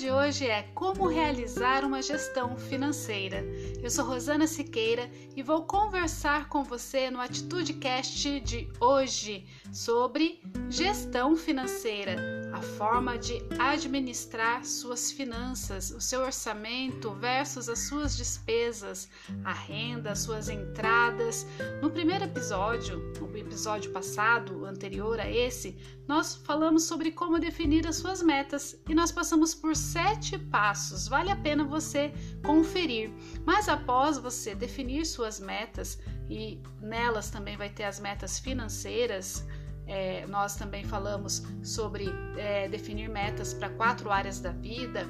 de hoje é Como realizar uma gestão financeira. Eu sou Rosana Siqueira e vou conversar com você no Atitude Cast de hoje sobre gestão financeira a forma de administrar suas finanças, o seu orçamento versus as suas despesas, a renda, as suas entradas. No primeiro episódio, no episódio passado, anterior a esse, nós falamos sobre como definir as suas metas e nós passamos por sete passos. Vale a pena você conferir. Mas após você definir suas metas, e nelas também vai ter as metas financeiras, é, nós também falamos sobre é, definir metas para quatro áreas da vida: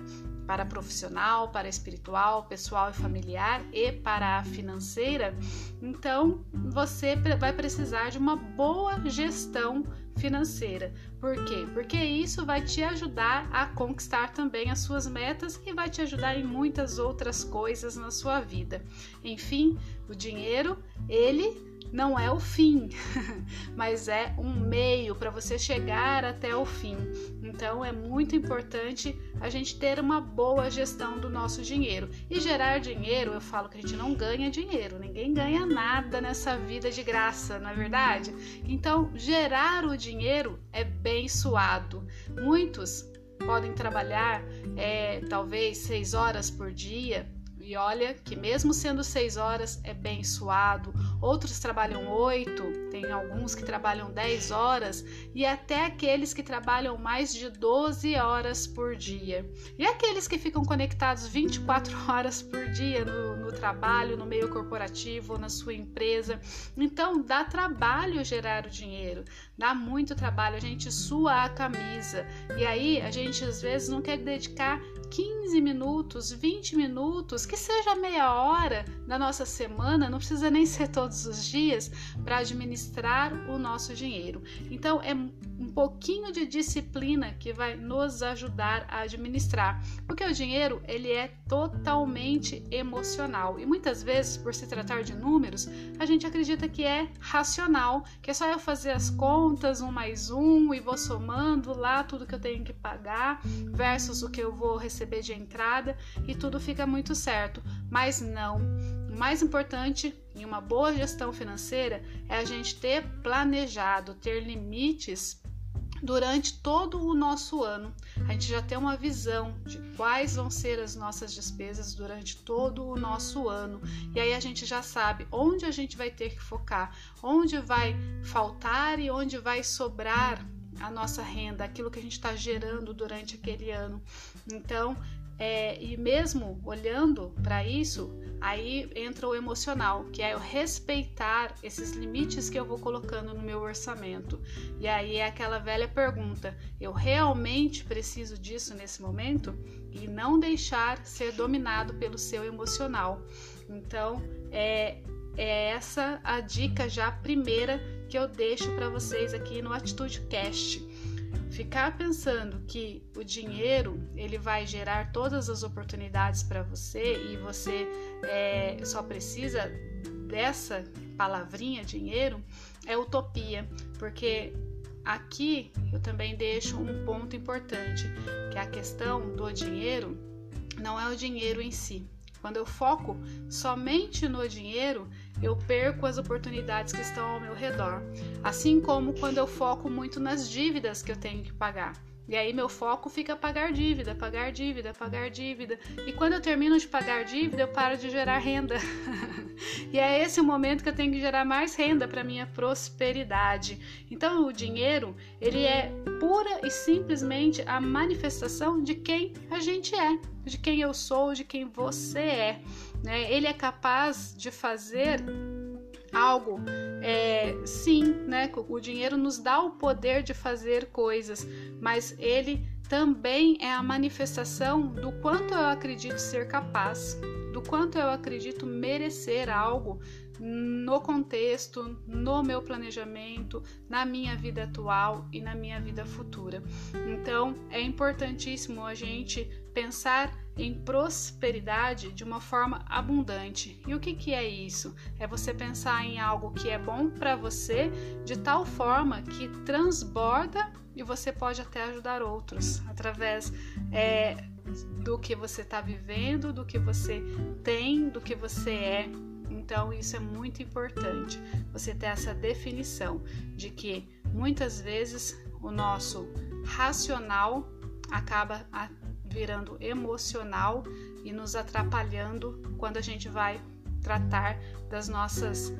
para profissional, para espiritual, pessoal e familiar e para a financeira. Então, você vai precisar de uma boa gestão financeira. Por quê? Porque isso vai te ajudar a conquistar também as suas metas e vai te ajudar em muitas outras coisas na sua vida. Enfim, o dinheiro, ele não é o fim, mas é um meio para você chegar até o fim. Então é muito importante a gente ter uma boa gestão do nosso dinheiro. E gerar dinheiro, eu falo que a gente não ganha dinheiro, ninguém ganha nada nessa vida de graça, não é verdade? Então, gerar o dinheiro é bem suado. Muitos podem trabalhar é, talvez seis horas por dia e olha que mesmo sendo seis horas é bem suado. Outros trabalham oito, tem alguns que trabalham dez horas e até aqueles que trabalham mais de 12 horas por dia. E aqueles que ficam conectados 24 horas por dia no, no trabalho, no meio corporativo, na sua empresa. Então dá trabalho gerar o dinheiro, dá muito trabalho, a gente sua a camisa. E aí a gente às vezes não quer dedicar 15 minutos, 20 minutos, que seja meia hora da nossa semana, não precisa nem ser todos os dias, para administrar o nosso dinheiro. Então, é um pouquinho de disciplina que vai nos ajudar a administrar, porque o dinheiro ele é totalmente emocional e muitas vezes, por se tratar de números, a gente acredita que é racional, que é só eu fazer as contas, um mais um, e vou somando lá tudo que eu tenho que pagar versus o que eu vou receber de entrada e tudo fica muito certo. Mas não. O mais importante em uma boa gestão financeira é a gente ter planejado, ter limites durante todo o nosso ano. A gente já tem uma visão de quais vão ser as nossas despesas durante todo o nosso ano. E aí a gente já sabe onde a gente vai ter que focar, onde vai faltar e onde vai sobrar a nossa renda, aquilo que a gente está gerando durante aquele ano. Então, é, e mesmo olhando para isso, aí entra o emocional, que é eu respeitar esses limites que eu vou colocando no meu orçamento. E aí é aquela velha pergunta: eu realmente preciso disso nesse momento? E não deixar ser dominado pelo seu emocional. Então, é, é essa a dica já primeira que eu deixo para vocês aqui no Atitude Cast ficar pensando que o dinheiro ele vai gerar todas as oportunidades para você e você é, só precisa dessa palavrinha dinheiro é utopia, porque aqui eu também deixo um ponto importante, que é a questão do dinheiro não é o dinheiro em si. Quando eu foco somente no dinheiro, eu perco as oportunidades que estão ao meu redor. Assim como quando eu foco muito nas dívidas que eu tenho que pagar. E aí meu foco fica pagar dívida, pagar dívida, pagar dívida. E quando eu termino de pagar dívida, eu paro de gerar renda. e é esse o momento que eu tenho que gerar mais renda para minha prosperidade. Então o dinheiro, ele é pura e simplesmente a manifestação de quem a gente é, de quem eu sou, de quem você é. Né? Ele é capaz de fazer algo, é, sim, né? O dinheiro nos dá o poder de fazer coisas, mas ele também é a manifestação do quanto eu acredito ser capaz, do quanto eu acredito merecer algo no contexto, no meu planejamento, na minha vida atual e na minha vida futura. Então, é importantíssimo a gente pensar em prosperidade de uma forma abundante. E o que, que é isso? É você pensar em algo que é bom para você de tal forma que transborda e você pode até ajudar outros através é, do que você está vivendo, do que você tem, do que você é. Então, isso é muito importante, você ter essa definição de que muitas vezes o nosso racional acaba virando emocional e nos atrapalhando quando a gente vai tratar das nossas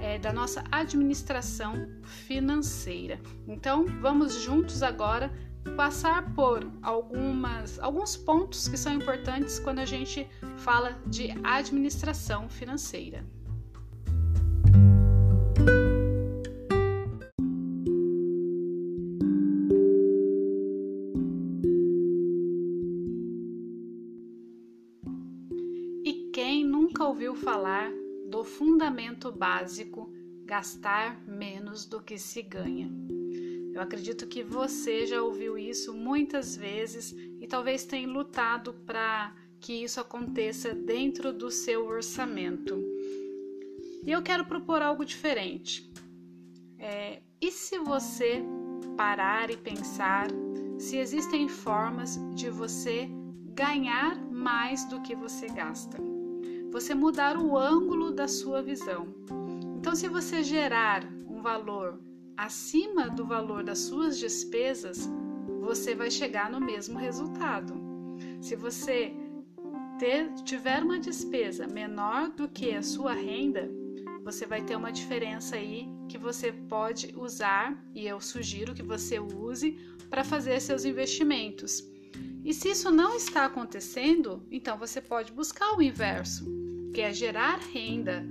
é, da nossa administração financeira. Então, vamos juntos agora passar por algumas, alguns pontos que são importantes quando a gente fala de administração financeira. Falar do fundamento básico gastar menos do que se ganha? Eu acredito que você já ouviu isso muitas vezes e talvez tenha lutado para que isso aconteça dentro do seu orçamento. E eu quero propor algo diferente. É, e se você parar e pensar se existem formas de você ganhar mais do que você gasta? Você mudar o ângulo da sua visão. Então, se você gerar um valor acima do valor das suas despesas, você vai chegar no mesmo resultado. Se você ter, tiver uma despesa menor do que a sua renda, você vai ter uma diferença aí que você pode usar e eu sugiro que você use para fazer seus investimentos. E se isso não está acontecendo, então você pode buscar o inverso, que é gerar renda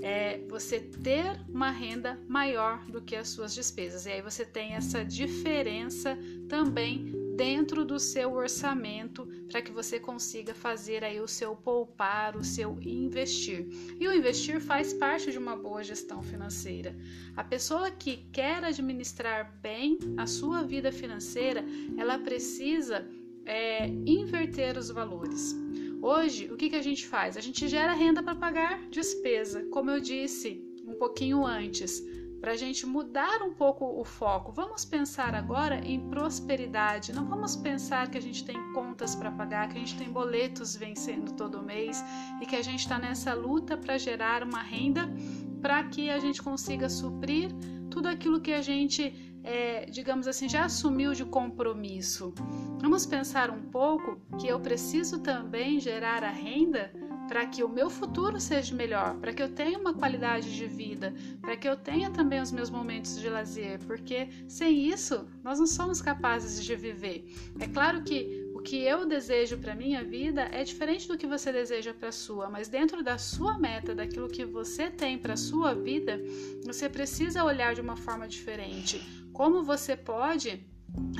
é você ter uma renda maior do que as suas despesas. E aí você tem essa diferença também dentro do seu orçamento para que você consiga fazer aí o seu poupar, o seu investir. E o investir faz parte de uma boa gestão financeira. A pessoa que quer administrar bem a sua vida financeira, ela precisa é, inverter os valores. Hoje, o que, que a gente faz? A gente gera renda para pagar despesa, como eu disse um pouquinho antes, para a gente mudar um pouco o foco. Vamos pensar agora em prosperidade. Não vamos pensar que a gente tem contas para pagar, que a gente tem boletos vencendo todo mês e que a gente está nessa luta para gerar uma renda para que a gente consiga suprir tudo aquilo que a gente é, digamos assim, já assumiu de compromisso. Vamos pensar um pouco que eu preciso também gerar a renda para que o meu futuro seja melhor, para que eu tenha uma qualidade de vida, para que eu tenha também os meus momentos de lazer, porque sem isso nós não somos capazes de viver. É claro que o que eu desejo para minha vida é diferente do que você deseja para sua, mas dentro da sua meta, daquilo que você tem para sua vida, você precisa olhar de uma forma diferente como você pode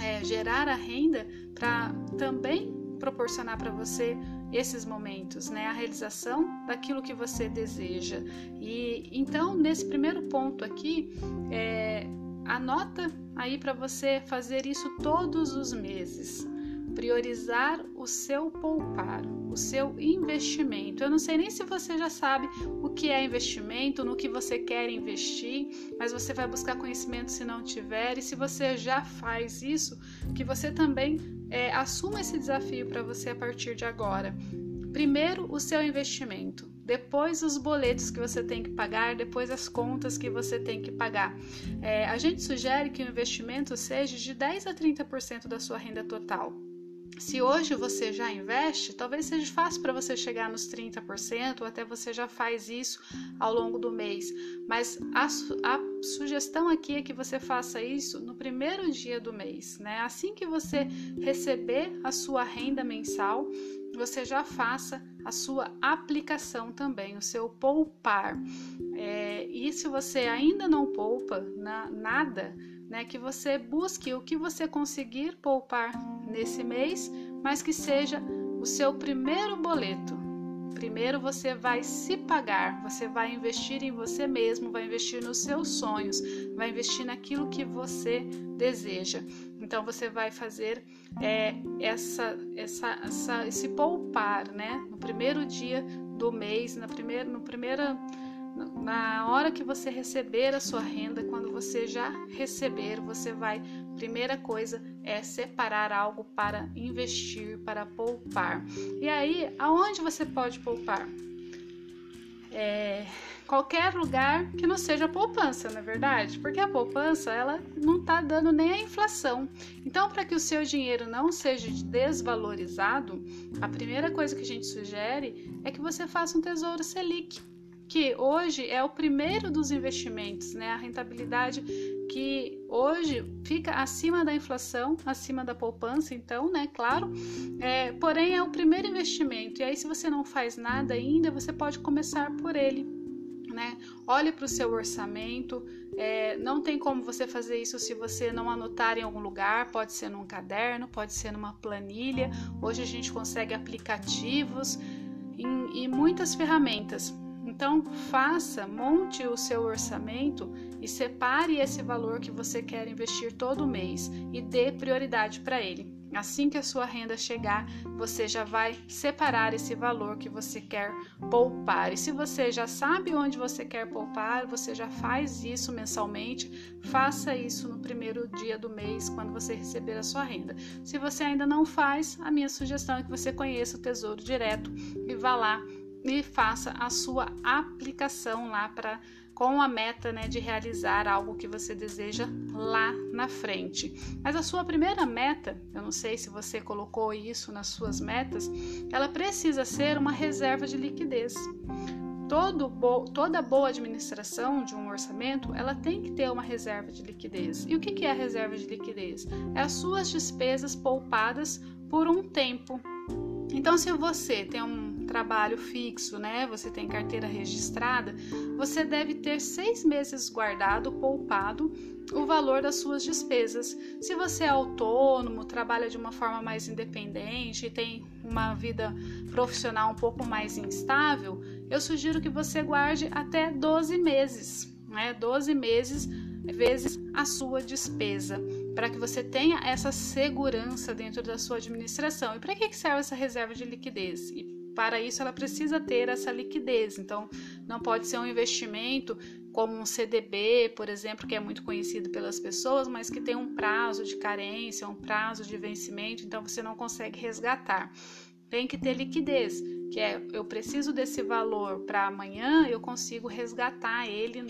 é, gerar a renda para também proporcionar para você esses momentos, né? A realização daquilo que você deseja. E então, nesse primeiro ponto aqui, é, anota aí para você fazer isso todos os meses priorizar o seu poupar, o seu investimento. Eu não sei nem se você já sabe o que é investimento, no que você quer investir, mas você vai buscar conhecimento se não tiver. E se você já faz isso, que você também é, assuma esse desafio para você a partir de agora. Primeiro, o seu investimento depois os boletos que você tem que pagar, depois as contas que você tem que pagar. É, a gente sugere que o investimento seja de 10 a 30% da sua renda total. Se hoje você já investe, talvez seja fácil para você chegar nos 30%, ou até você já faz isso ao longo do mês. Mas a, a, sugestão aqui é que você faça isso no primeiro dia do mês, né? Assim que você receber a sua renda mensal, você já faça a sua aplicação também, o seu poupar. É, e se você ainda não poupa na, nada, né, que você busque o que você conseguir poupar nesse mês, mas que seja o seu primeiro boleto. Primeiro você vai se pagar, você vai investir em você mesmo, vai investir nos seus sonhos, vai investir naquilo que você deseja. Então você vai fazer é, essa, essa, essa, esse poupar, né? No primeiro dia do mês, na primeira, no primeira, na hora que você receber a sua renda, você já receber, você vai, primeira coisa é separar algo para investir, para poupar. E aí, aonde você pode poupar? É, qualquer lugar que não seja poupança, na é verdade, porque a poupança ela não está dando nem a inflação. Então, para que o seu dinheiro não seja desvalorizado, a primeira coisa que a gente sugere é que você faça um tesouro selic, que hoje é o primeiro dos investimentos, né? A rentabilidade que hoje fica acima da inflação, acima da poupança, então, né? Claro. É, porém, é o primeiro investimento. E aí, se você não faz nada ainda, você pode começar por ele né? Olhe para o seu orçamento. É, não tem como você fazer isso se você não anotar em algum lugar. Pode ser num caderno, pode ser numa planilha. Hoje a gente consegue aplicativos e muitas ferramentas. Então, faça, monte o seu orçamento e separe esse valor que você quer investir todo mês e dê prioridade para ele. Assim que a sua renda chegar, você já vai separar esse valor que você quer poupar. E se você já sabe onde você quer poupar, você já faz isso mensalmente, faça isso no primeiro dia do mês, quando você receber a sua renda. Se você ainda não faz, a minha sugestão é que você conheça o Tesouro Direto e vá lá e faça a sua aplicação lá para com a meta né, de realizar algo que você deseja lá na frente. Mas a sua primeira meta, eu não sei se você colocou isso nas suas metas, ela precisa ser uma reserva de liquidez. Todo bo toda boa administração de um orçamento, ela tem que ter uma reserva de liquidez. E o que é a reserva de liquidez? É as suas despesas poupadas por um tempo. Então, se você tem um trabalho fixo, né? Você tem carteira registrada, você deve ter seis meses guardado, poupado, o valor das suas despesas. Se você é autônomo, trabalha de uma forma mais independente tem uma vida profissional um pouco mais instável, eu sugiro que você guarde até 12 meses, né? 12 meses vezes a sua despesa, para que você tenha essa segurança dentro da sua administração. E para que serve essa reserva de liquidez? E para isso ela precisa ter essa liquidez. Então, não pode ser um investimento como um CDB, por exemplo, que é muito conhecido pelas pessoas, mas que tem um prazo de carência, um prazo de vencimento, então você não consegue resgatar. Tem que ter liquidez, que é eu preciso desse valor para amanhã, eu consigo resgatar ele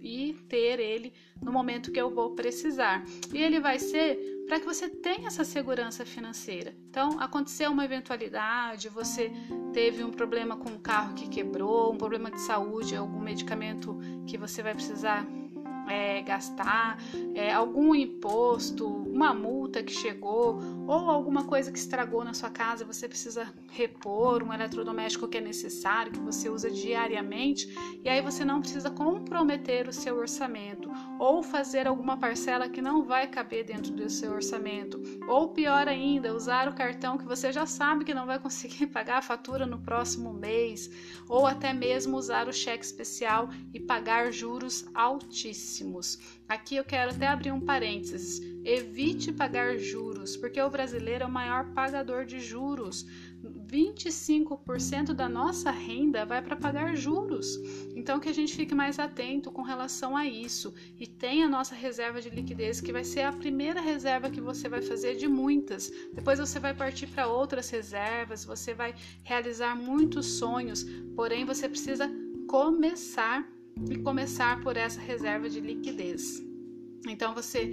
e ter ele no momento que eu vou precisar. E ele vai ser para que você tenha essa segurança financeira. Então, aconteceu uma eventualidade, você teve um problema com o carro que quebrou, um problema de saúde, algum medicamento que você vai precisar é, gastar, é, algum imposto, uma multa que chegou ou alguma coisa que estragou na sua casa, você precisa repor um eletrodoméstico que é necessário, que você usa diariamente, e aí você não precisa comprometer o seu orçamento ou fazer alguma parcela que não vai caber dentro do seu orçamento, ou pior ainda, usar o cartão que você já sabe que não vai conseguir pagar a fatura no próximo mês, ou até mesmo usar o cheque especial e pagar juros altíssimos. Aqui eu quero até abrir um parênteses. Evite pagar juros, porque o brasileiro é o maior pagador de juros. 25% da nossa renda vai para pagar juros. Então que a gente fique mais atento com relação a isso e tenha a nossa reserva de liquidez, que vai ser a primeira reserva que você vai fazer de muitas. Depois você vai partir para outras reservas, você vai realizar muitos sonhos, porém você precisa começar e começar por essa reserva de liquidez. Então, você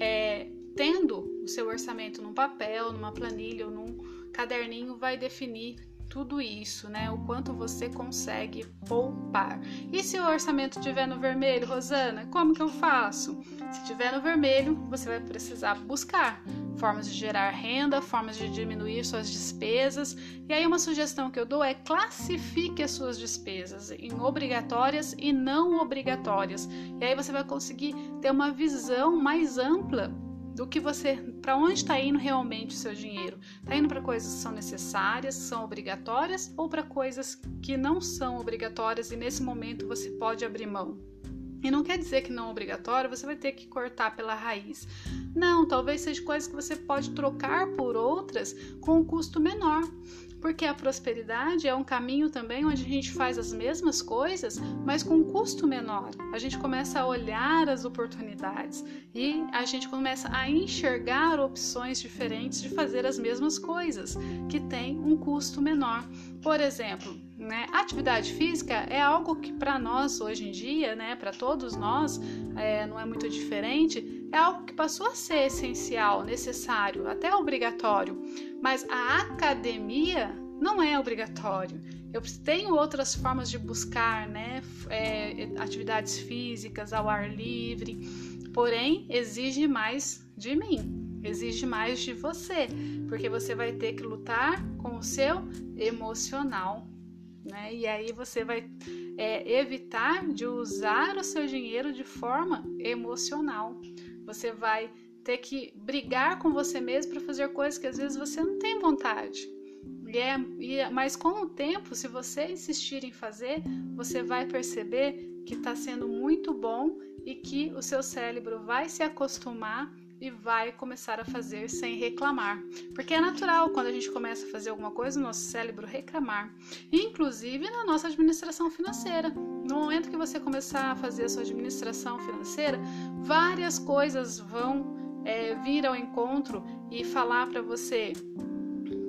é, tendo o seu orçamento num papel, numa planilha ou num caderninho, vai definir tudo isso, né? O quanto você consegue poupar. E se o orçamento estiver no vermelho, Rosana, como que eu faço? Se estiver no vermelho, você vai precisar buscar formas de gerar renda, formas de diminuir suas despesas. E aí uma sugestão que eu dou é classifique as suas despesas em obrigatórias e não obrigatórias. E aí você vai conseguir ter uma visão mais ampla do que você, para onde está indo realmente o seu dinheiro? Está indo para coisas que são necessárias, são obrigatórias ou para coisas que não são obrigatórias e nesse momento você pode abrir mão? E não quer dizer que não é obrigatório, você vai ter que cortar pela raiz. Não, talvez seja coisas que você pode trocar por outras com um custo menor. Porque a prosperidade é um caminho também onde a gente faz as mesmas coisas, mas com um custo menor. A gente começa a olhar as oportunidades e a gente começa a enxergar opções diferentes de fazer as mesmas coisas, que tem um custo menor. Por exemplo, né, atividade física é algo que para nós hoje em dia, né, para todos nós, é, não é muito diferente, é algo que passou a ser essencial, necessário, até obrigatório. Mas a academia não é obrigatório. Eu tenho outras formas de buscar, né, é, atividades físicas ao ar livre, porém exige mais de mim exige mais de você, porque você vai ter que lutar com o seu emocional, né? E aí você vai é, evitar de usar o seu dinheiro de forma emocional. Você vai ter que brigar com você mesmo para fazer coisas que às vezes você não tem vontade. E é, e é, mas com o tempo, se você insistir em fazer, você vai perceber que está sendo muito bom e que o seu cérebro vai se acostumar e vai começar a fazer sem reclamar. Porque é natural quando a gente começa a fazer alguma coisa, o nosso cérebro reclamar. Inclusive na nossa administração financeira. No momento que você começar a fazer a sua administração financeira, várias coisas vão é, vir ao encontro e falar para você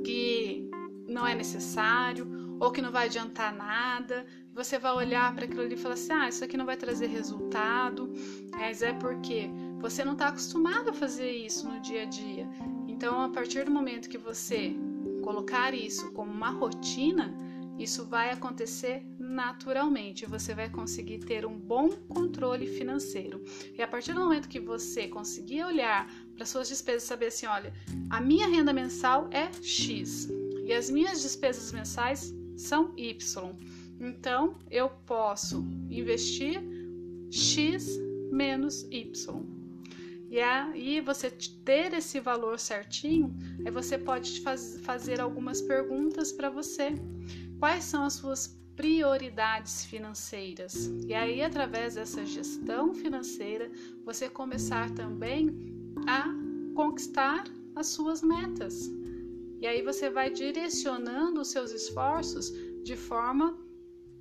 que não é necessário ou que não vai adiantar nada. Você vai olhar para aquilo ali e falar assim: ah, isso aqui não vai trazer resultado. Mas é porque você não está acostumado a fazer isso no dia a dia. Então, a partir do momento que você colocar isso como uma rotina, isso vai acontecer naturalmente. Você vai conseguir ter um bom controle financeiro. E a partir do momento que você conseguir olhar para suas despesas, saber assim, olha, a minha renda mensal é X e as minhas despesas mensais são Y. Então, eu posso investir X menos Y. E aí você ter esse valor certinho, aí você pode faz, fazer algumas perguntas para você. Quais são as suas prioridades financeiras? E aí, através dessa gestão financeira, você começar também a conquistar as suas metas. E aí você vai direcionando os seus esforços de forma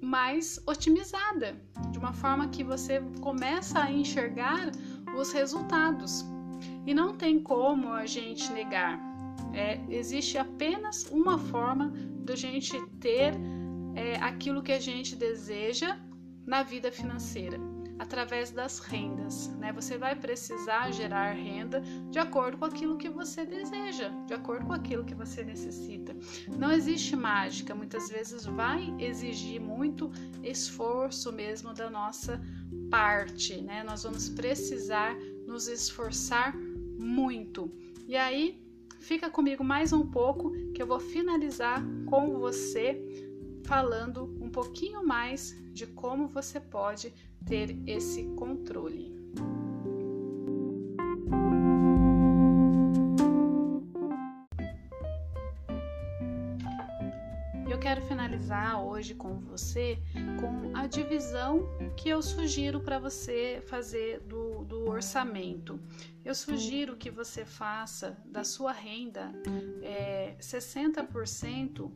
mais otimizada, de uma forma que você começa a enxergar os resultados. E não tem como a gente negar. É, existe apenas uma forma de a gente ter é, aquilo que a gente deseja na vida financeira, através das rendas. Né? Você vai precisar gerar renda de acordo com aquilo que você deseja, de acordo com aquilo que você necessita. Não existe mágica, muitas vezes vai exigir muito esforço mesmo da nossa parte, né? Nós vamos precisar nos esforçar muito. E aí, fica comigo mais um pouco que eu vou finalizar com você falando um pouquinho mais de como você pode ter esse controle. Finalizar hoje com você com a divisão que eu sugiro para você fazer do, do, orçamento. Eu sugiro que você faça da sua renda é, 60%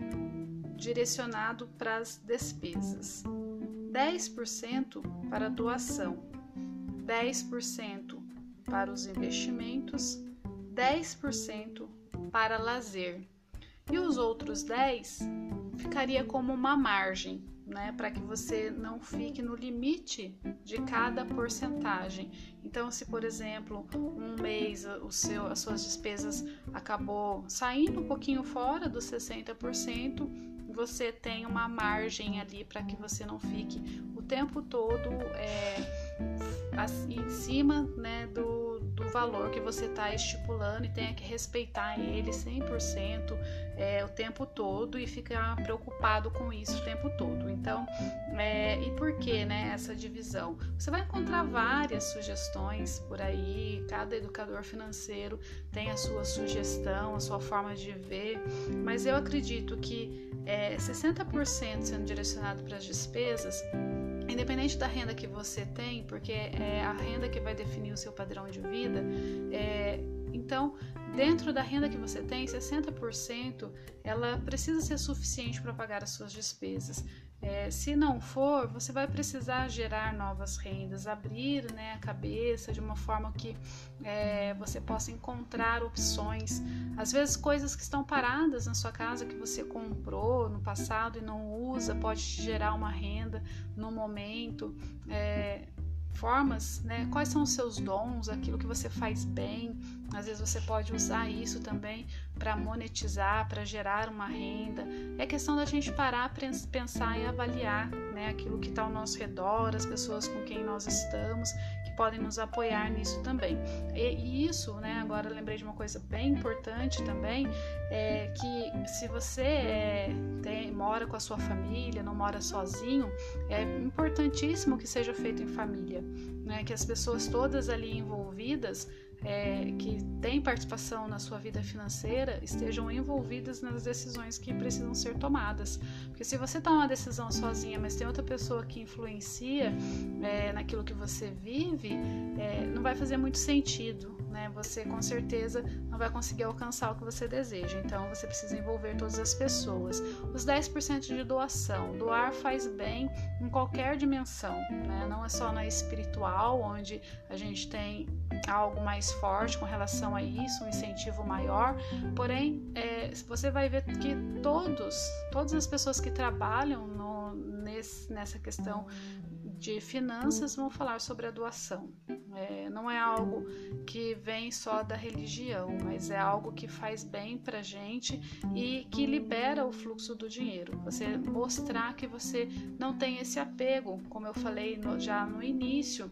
direcionado para as despesas, 10% para doação, 10% para os investimentos, 10% para lazer. E os outros 10 ficaria como uma margem, né, para que você não fique no limite de cada porcentagem. Então, se por exemplo, um mês o seu, as suas despesas acabou saindo um pouquinho fora dos 60%, você tem uma margem ali para que você não fique o tempo todo é, em cima né, do, do valor que você está estipulando e tenha que respeitar ele 100% é, o tempo todo e ficar preocupado com isso o tempo todo. Então, é, e por que né, essa divisão? Você vai encontrar várias sugestões por aí, cada educador financeiro tem a sua sugestão, a sua forma de ver, mas eu acredito que é, 60% sendo direcionado para as despesas independente da renda que você tem, porque é a renda que vai definir o seu padrão de vida, é, então, dentro da renda que você tem, 60% ela precisa ser suficiente para pagar as suas despesas. É, se não for, você vai precisar gerar novas rendas, abrir né, a cabeça de uma forma que é, você possa encontrar opções. Às vezes, coisas que estão paradas na sua casa que você comprou no passado e não usa, pode te gerar uma renda no momento. É, formas, né? Quais são os seus dons, aquilo que você faz bem. Às vezes você pode usar isso também para monetizar, para gerar uma renda. É questão da gente parar, pensar e avaliar, né? Aquilo que está ao nosso redor, as pessoas com quem nós estamos, que podem nos apoiar nisso também. E, e isso, né? Agora lembrei de uma coisa bem importante também, é que se você é, tem, mora com a sua família, não mora sozinho, é importantíssimo que seja feito em família, né? Que as pessoas todas ali envolvidas é, que têm participação na sua vida financeira estejam envolvidas nas decisões que precisam ser tomadas. Porque se você toma uma decisão sozinha, mas tem outra pessoa que influencia é, naquilo que você vive, é, não vai fazer muito sentido. Né? Você com certeza não vai conseguir alcançar o que você deseja. Então você precisa envolver todas as pessoas. Os 10% de doação. Doar faz bem em qualquer dimensão, né? não é só na espiritual, onde a gente tem algo mais forte com relação a isso, um incentivo maior. Porém, é, você vai ver que todos, todas as pessoas que trabalham no, nesse, nessa questão de finanças vão falar sobre a doação. É, não é algo que vem só da religião, mas é algo que faz bem para gente e que libera o fluxo do dinheiro. Você mostrar que você não tem esse apego, como eu falei no, já no início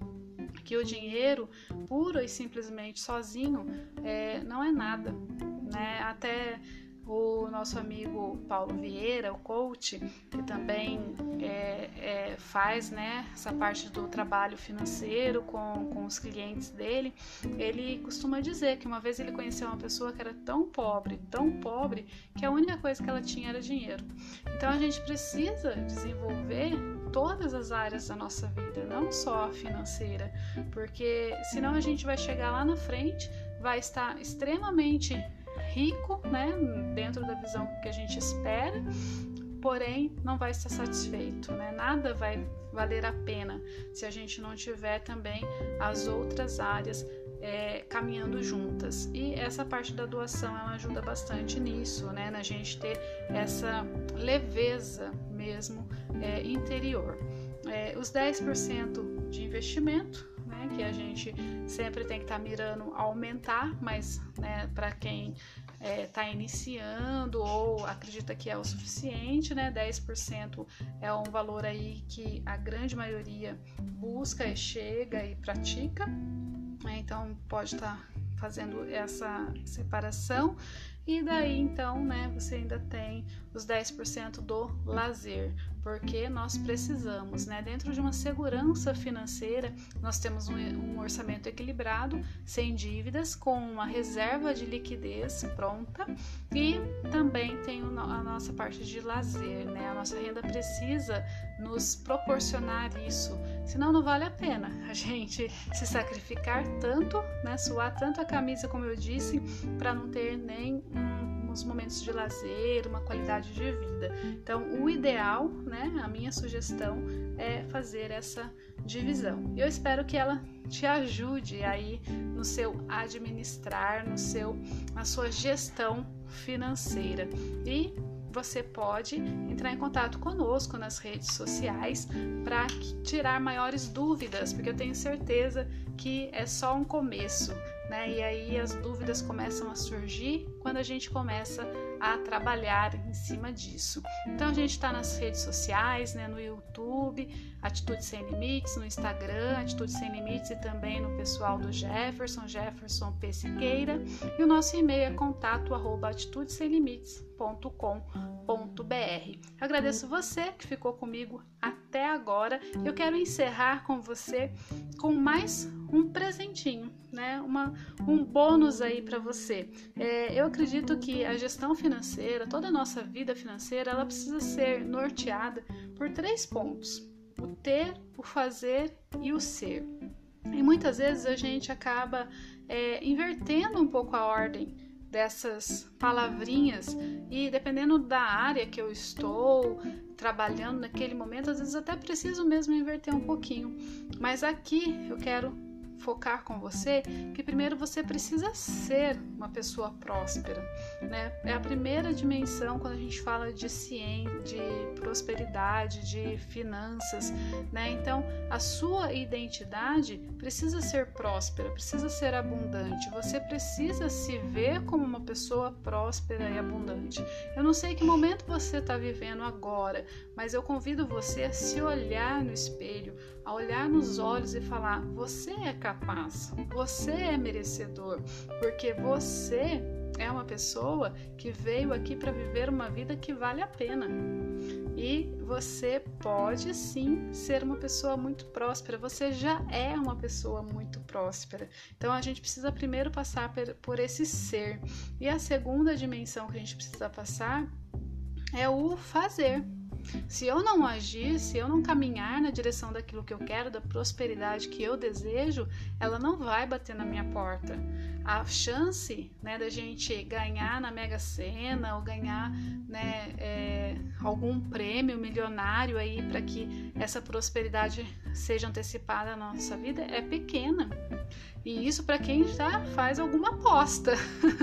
que o dinheiro puro e simplesmente sozinho é, não é nada, né? Até o nosso amigo Paulo Vieira, o coach, que também é, é, faz né, essa parte do trabalho financeiro com, com os clientes dele, ele costuma dizer que uma vez ele conheceu uma pessoa que era tão pobre, tão pobre, que a única coisa que ela tinha era dinheiro. Então a gente precisa desenvolver todas as áreas da nossa vida, não só a financeira, porque senão a gente vai chegar lá na frente, vai estar extremamente rico, né, dentro da visão que a gente espera, porém não vai estar satisfeito, né? Nada vai valer a pena se a gente não tiver também as outras áreas é, caminhando juntas. E essa parte da doação ela ajuda bastante nisso, né? Na gente ter essa leveza mesmo é, interior. É, os 10% de investimento, né, que a gente sempre tem que estar tá mirando aumentar, mas né, para quem está é, tá iniciando ou acredita que é o suficiente, né, 10% é um valor aí que a grande maioria busca e chega e pratica, né, então pode estar tá fazendo essa separação. E daí então, né, você ainda tem os 10% do lazer, porque nós precisamos, né, dentro de uma segurança financeira, nós temos um, um orçamento equilibrado, sem dívidas, com uma reserva de liquidez pronta e também tem a nossa parte de lazer, né? A nossa renda precisa nos proporcionar isso, senão não vale a pena a gente se sacrificar tanto, né, suar tanto a camisa como eu disse, para não ter nem um uns momentos de lazer, uma qualidade de vida. Então, o ideal, né, a minha sugestão é fazer essa divisão. Eu espero que ela te ajude aí no seu administrar, no seu na sua gestão financeira. E você pode entrar em contato conosco nas redes sociais para tirar maiores dúvidas, porque eu tenho certeza que é só um começo né? E aí as dúvidas começam a surgir quando a gente começa a trabalhar em cima disso. Então a gente está nas redes sociais, né? No YouTube, Atitude Sem Limites, no Instagram, Atitude Sem Limites e também no pessoal do Jefferson, Jefferson P. Siqueira. E o nosso e-mail é contato arroba. Agradeço você que ficou comigo até agora. Eu quero encerrar com você com mais um presentinho, né? Uma, um bônus aí para você. É, eu acredito que a gestão financeira, toda a nossa vida financeira, ela precisa ser norteada por três pontos. o ter, o fazer e o ser. E muitas vezes a gente acaba é, invertendo um pouco a ordem dessas palavrinhas e dependendo da área que eu estou trabalhando naquele momento, às vezes até preciso mesmo inverter um pouquinho. Mas aqui eu quero focar com você que primeiro você precisa ser uma pessoa próspera, né? É a primeira dimensão quando a gente fala de ciência, de prosperidade, de finanças, né? Então, a sua identidade precisa ser próspera, precisa ser abundante. Você precisa se ver como uma pessoa próspera e abundante. Eu não sei que momento você está vivendo agora, mas eu convido você a se olhar no espelho, a olhar nos olhos e falar: você é capaz, você é merecedor, porque você é uma pessoa que veio aqui para viver uma vida que vale a pena. E você pode sim ser uma pessoa muito próspera, você já é uma pessoa muito próspera. Então a gente precisa primeiro passar por esse ser. E a segunda dimensão que a gente precisa passar é o fazer. Se eu não agir, se eu não caminhar na direção daquilo que eu quero, da prosperidade que eu desejo, ela não vai bater na minha porta. A chance né, da gente ganhar na Mega Sena ou ganhar né, é, algum prêmio milionário aí para que essa prosperidade seja antecipada na nossa vida é pequena. E isso para quem já faz alguma aposta.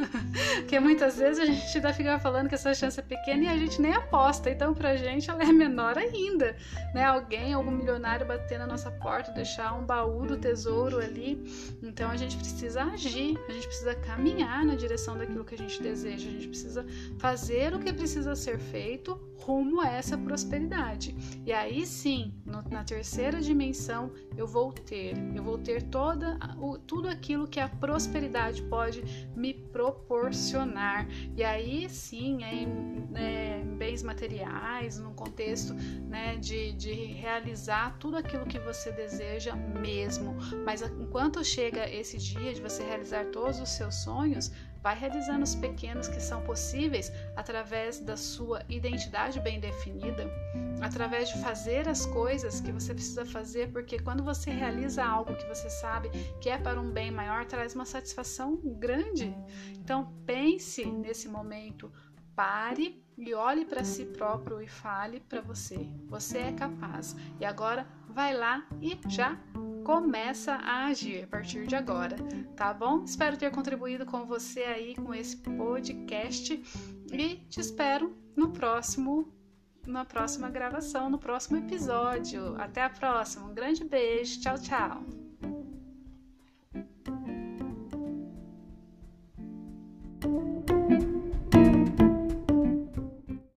Porque muitas vezes a gente ainda fica falando que essa chance é pequena e a gente nem aposta. Então, pra gente, ela é menor ainda. Né? Alguém, algum milionário bater na nossa porta, deixar um baú do tesouro ali. Então, a gente precisa agir, a gente precisa caminhar na direção daquilo que a gente deseja. A gente precisa fazer o que precisa ser feito rumo a essa prosperidade. E aí sim, no, na terceira dimensão, eu vou ter, eu vou ter toda o, tudo aquilo que a prosperidade pode me proporcionar. E aí sim, é em, é, bens materiais, no contexto né, de, de realizar tudo aquilo que você deseja mesmo. Mas enquanto chega esse dia de você realizar todos os seus sonhos, Vai realizando os pequenos que são possíveis através da sua identidade bem definida, através de fazer as coisas que você precisa fazer, porque quando você realiza algo que você sabe que é para um bem maior, traz uma satisfação grande. Então, pense nesse momento, pare e olhe para si próprio e fale para você: você é capaz. E agora vai lá e já começa a agir a partir de agora, tá bom? Espero ter contribuído com você aí com esse podcast e te espero no próximo na próxima gravação, no próximo episódio. Até a próxima. Um grande beijo. Tchau, tchau.